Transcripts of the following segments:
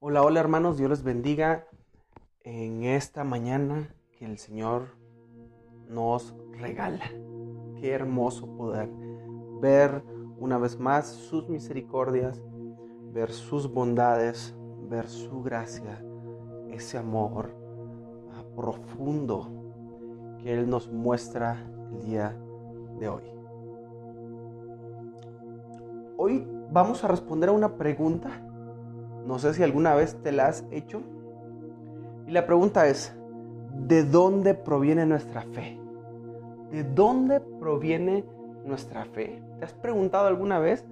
Hola, hola hermanos, Dios les bendiga en esta mañana que el Señor nos regala. Qué hermoso poder ver una vez más sus misericordias, ver sus bondades, ver su gracia, ese amor ah, profundo que Él nos muestra el día de hoy. Hoy vamos a responder a una pregunta no sé si alguna vez te la has hecho. Y la pregunta es, ¿de dónde proviene nuestra fe? ¿De dónde proviene nuestra fe? ¿Te has preguntado alguna vez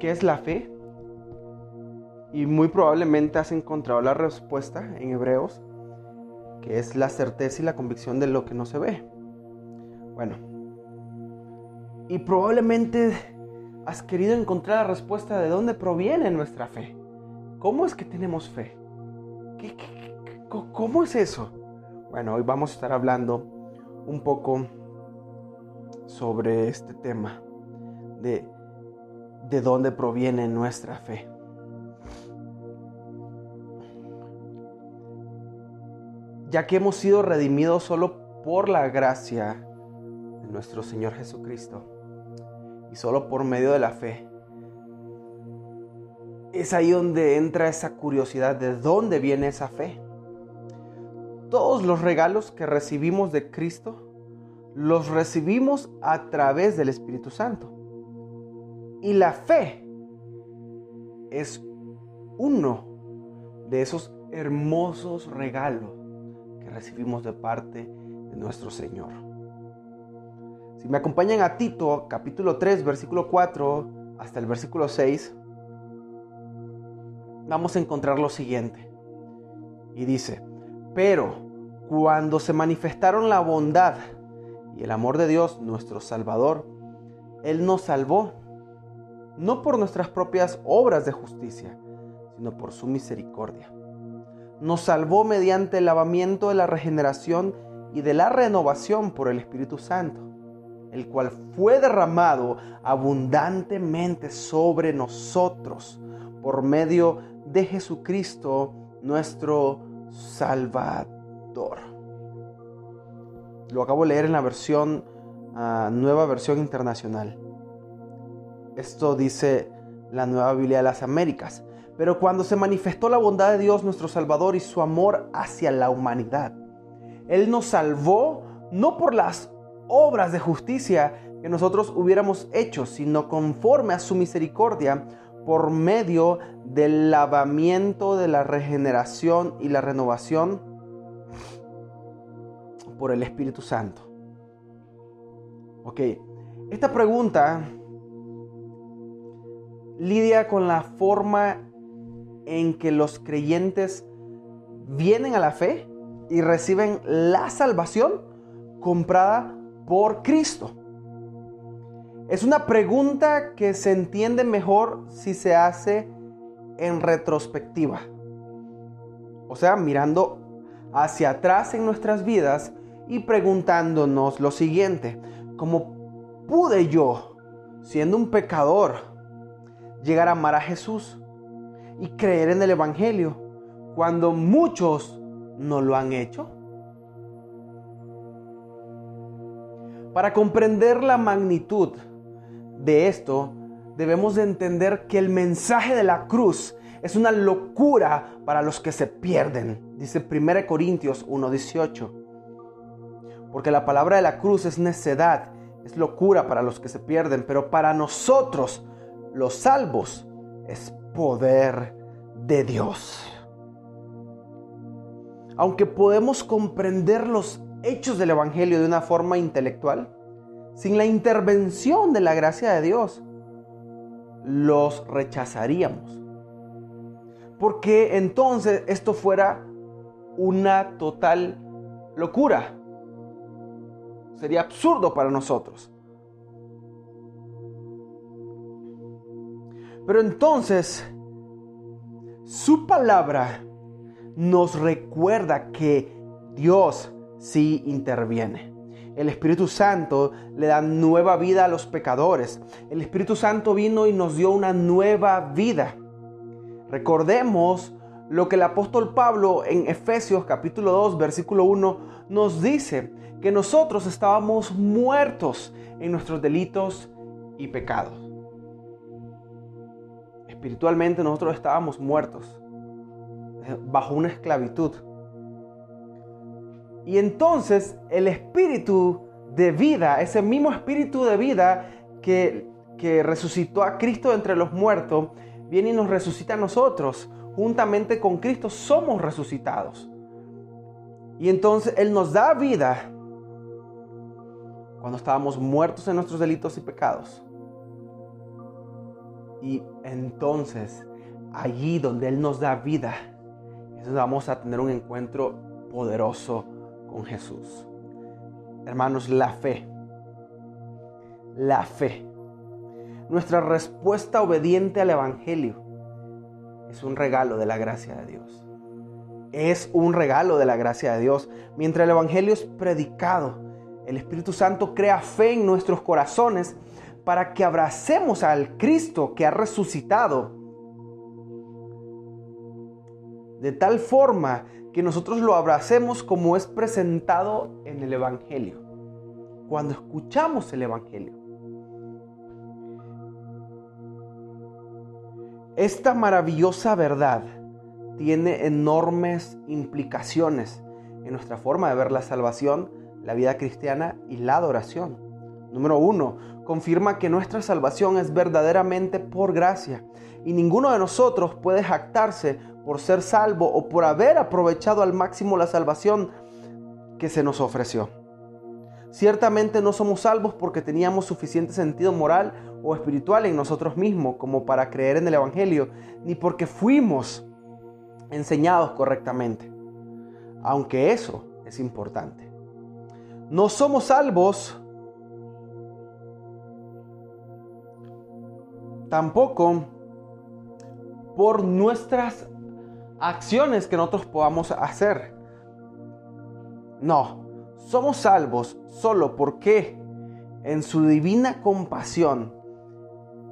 qué es la fe? Y muy probablemente has encontrado la respuesta en Hebreos, que es la certeza y la convicción de lo que no se ve. Bueno, y probablemente has querido encontrar la respuesta de dónde proviene nuestra fe. ¿Cómo es que tenemos fe? cómo es eso? Bueno, hoy vamos a estar hablando un poco sobre este tema de, de dónde proviene nuestra fe. Ya que hemos sido redimidos solo por la gracia de nuestro Señor Jesucristo y solo por medio de la fe. Es ahí donde entra esa curiosidad de dónde viene esa fe. Todos los regalos que recibimos de Cristo los recibimos a través del Espíritu Santo. Y la fe es uno de esos hermosos regalos que recibimos de parte de nuestro Señor. Si me acompañan a Tito, capítulo 3, versículo 4 hasta el versículo 6, vamos a encontrar lo siguiente. Y dice, pero cuando se manifestaron la bondad y el amor de Dios, nuestro Salvador, Él nos salvó, no por nuestras propias obras de justicia, sino por su misericordia. Nos salvó mediante el lavamiento de la regeneración y de la renovación por el Espíritu Santo el cual fue derramado abundantemente sobre nosotros por medio de Jesucristo nuestro Salvador. Lo acabo de leer en la versión, ah, nueva versión internacional. Esto dice la nueva Biblia de las Américas. Pero cuando se manifestó la bondad de Dios nuestro Salvador y su amor hacia la humanidad, Él nos salvó no por las obras de justicia que nosotros hubiéramos hecho, sino conforme a su misericordia por medio del lavamiento de la regeneración y la renovación por el Espíritu Santo. Ok, esta pregunta lidia con la forma en que los creyentes vienen a la fe y reciben la salvación comprada por Cristo? Es una pregunta que se entiende mejor si se hace en retrospectiva. O sea, mirando hacia atrás en nuestras vidas y preguntándonos lo siguiente, ¿cómo pude yo, siendo un pecador, llegar a amar a Jesús y creer en el Evangelio cuando muchos no lo han hecho? Para comprender la magnitud de esto, debemos de entender que el mensaje de la cruz es una locura para los que se pierden. Dice 1 Corintios 1:18. Porque la palabra de la cruz es necedad, es locura para los que se pierden, pero para nosotros, los salvos, es poder de Dios. Aunque podemos comprender los hechos del Evangelio de una forma intelectual, sin la intervención de la gracia de Dios, los rechazaríamos. Porque entonces esto fuera una total locura. Sería absurdo para nosotros. Pero entonces, su palabra nos recuerda que Dios sí interviene. El Espíritu Santo le da nueva vida a los pecadores. El Espíritu Santo vino y nos dio una nueva vida. Recordemos lo que el apóstol Pablo en Efesios capítulo 2 versículo 1 nos dice, que nosotros estábamos muertos en nuestros delitos y pecados. Espiritualmente nosotros estábamos muertos bajo una esclavitud. Y entonces el espíritu de vida, ese mismo espíritu de vida que, resucitó a Cristo entre los muertos, viene y nos resucita a nosotros. Juntamente con Cristo somos resucitados. Y entonces Él nos da vida cuando estábamos muertos en nuestros delitos y pecados. Y entonces, allí donde Él nos da vida, entonces vamos a tener un encuentro poderoso con Jesús. Hermanos, la fe. La fe. Nuestra respuesta obediente al Evangelio es un regalo de la gracia de Dios. Es un regalo de la gracia de Dios. Mientras el Evangelio es predicado, el Espíritu Santo crea fe en nuestros corazones para que abracemos al Cristo que ha resucitado. De tal forma que nosotros lo abracemos como es presentado en el Evangelio. Cuando escuchamos el Evangelio. Esta maravillosa verdad tiene enormes implicaciones en nuestra forma de ver la salvación, la vida cristiana y la adoración. Número uno, confirma que nuestra salvación es verdaderamente por gracia y ninguno de nosotros puede jactarse por ser salvo o por haber aprovechado al máximo la salvación que se nos ofreció. Ciertamente no somos salvos porque teníamos suficiente sentido moral o espiritual en nosotros mismos como para creer en el Evangelio, ni porque fuimos enseñados correctamente, aunque eso es importante. No somos salvos tampoco por nuestras acciones que nosotros podamos hacer. No, somos salvos solo porque en su divina compasión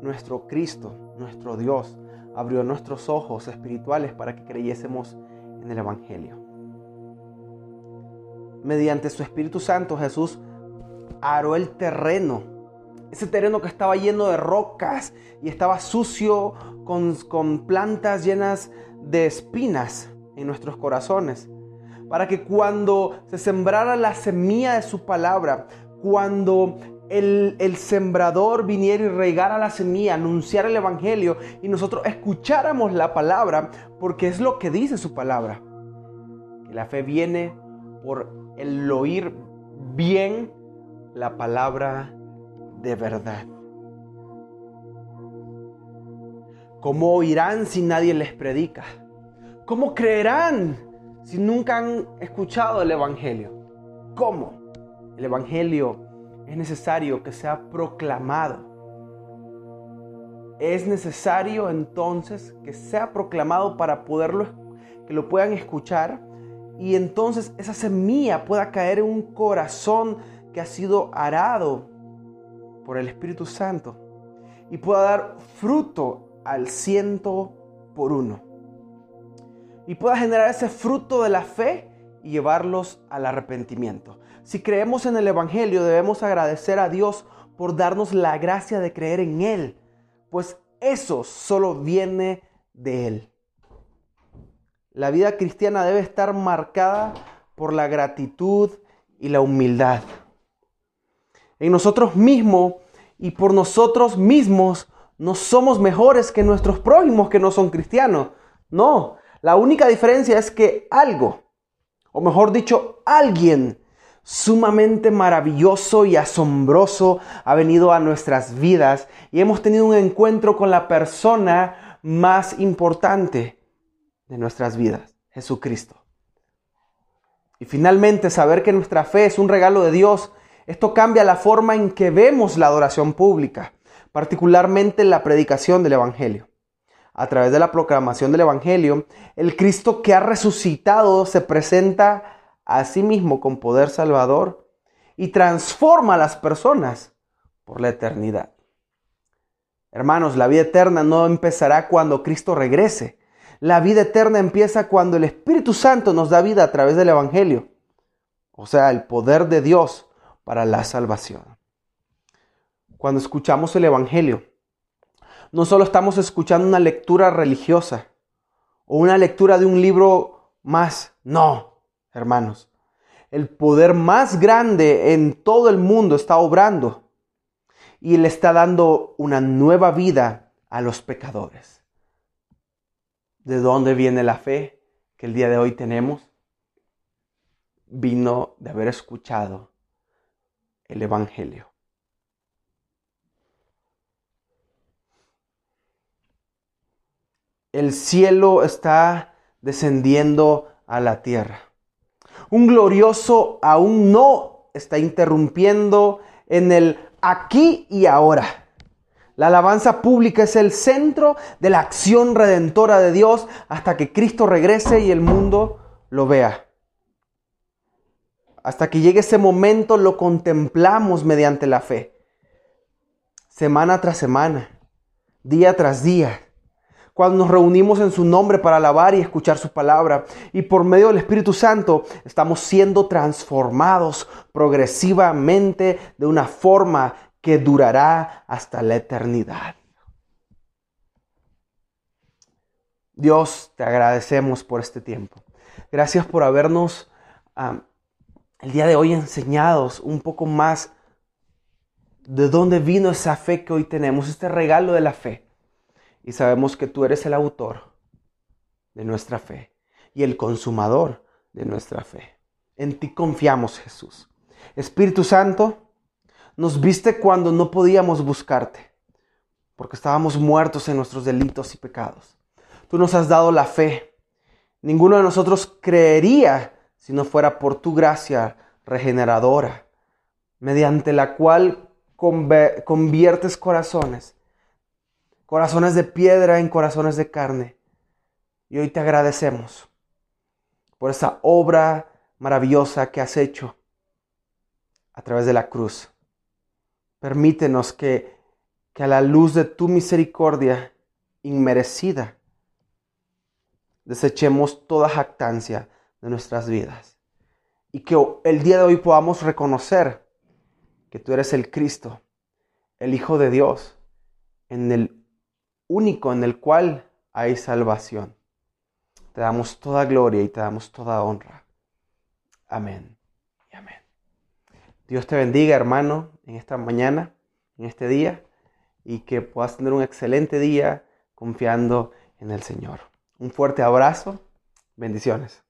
nuestro Cristo, nuestro Dios, abrió nuestros ojos espirituales para que creyésemos en el Evangelio mediante su Espíritu Santo, Jesús aró el terreno. Ese terreno que estaba lleno de rocas y estaba sucio con, con plantas llenas de espinas en nuestros corazones. Para que cuando se sembrara la semilla de su palabra, cuando el, el, sembrador viniera y regara la semilla, anunciara el Evangelio y nosotros escucháramos la palabra, porque es lo que dice su palabra. Que la fe viene por el oír bien la palabra de verdad. ¿Cómo oirán si nadie les predica? ¿Cómo creerán si nunca han escuchado el Evangelio? ¿Cómo? El Evangelio es necesario que sea proclamado. Es necesario entonces que sea proclamado para poderlo, que lo puedan escuchar y entonces esa semilla pueda caer en un corazón que ha sido arado por el Espíritu Santo y pueda dar fruto al ciento por uno. Y pueda generar ese fruto de la fe y llevarlos al arrepentimiento. Si creemos en el Evangelio debemos agradecer a Dios por darnos la gracia de creer en Él, pues eso solo viene de Él. La vida cristiana debe estar marcada por la gratitud y la humildad. En nosotros mismos y por nosotros mismos no somos mejores que nuestros prójimos que no son cristianos. No, la única diferencia es que algo, o mejor dicho, alguien sumamente maravilloso y asombroso ha venido a nuestras vidas y hemos tenido un encuentro con la persona más importante de nuestras vidas, Jesucristo. Y finalmente, saber que nuestra fe es un regalo de Dios, esto cambia la forma en que vemos la adoración pública, particularmente en la predicación del Evangelio. A través de la proclamación del Evangelio, el Cristo que ha resucitado se presenta a sí mismo con poder salvador y transforma a las personas por la eternidad. Hermanos, la vida eterna no empezará cuando Cristo regrese, La vida eterna empieza cuando el Espíritu Santo nos da vida a través del Evangelio, o sea, el poder de Dios para la salvación. Cuando escuchamos el Evangelio, no solo estamos escuchando una lectura religiosa o una lectura de un libro más, no, hermanos. El poder más grande en todo el mundo está obrando y le está dando una nueva vida a los pecadores. ¿De dónde viene la fe que el día de hoy tenemos? Vino de haber escuchado el Evangelio. El cielo está descendiendo a la tierra. Un glorioso aún no está interrumpiendo en el aquí y ahora. La alabanza pública es el centro de la acción redentora de Dios hasta que Cristo regrese y el mundo lo vea. Hasta que llegue ese momento lo contemplamos mediante la fe. Semana tras semana, día tras día. Cuando nos reunimos en su nombre para alabar y escuchar su palabra. Y por medio del Espíritu Santo estamos siendo transformados progresivamente de una forma que durará hasta la eternidad. Dios, te agradecemos por este tiempo. Gracias por habernos ah, el día de hoy enseñados un poco más de dónde vino esa fe que hoy tenemos, este regalo de la fe. Y sabemos que tú eres el autor de nuestra fe y el consumador de nuestra fe. En ti confiamos, Jesús. Espíritu Santo, nos viste cuando no podíamos buscarte, porque estábamos muertos en nuestros delitos y pecados. Tú nos has dado la fe. Ninguno de nosotros creería si no fuera por tu gracia regeneradora, mediante la cual conviertes corazones, corazones de piedra en corazones de carne. Y hoy te agradecemos por esa obra maravillosa que has hecho a través de la cruz. Permítenos que, que a la luz de tu misericordia inmerecida desechemos toda jactancia de nuestras vidas. Y que el día de hoy podamos reconocer que tú eres el Cristo, el Hijo de Dios, en el único en el cual hay salvación. Te damos toda gloria y te damos toda honra. Amén y amén. Dios te bendiga, hermano, en esta mañana, en este día, y que puedas tener un excelente día confiando en el Señor. Un fuerte abrazo. Bendiciones.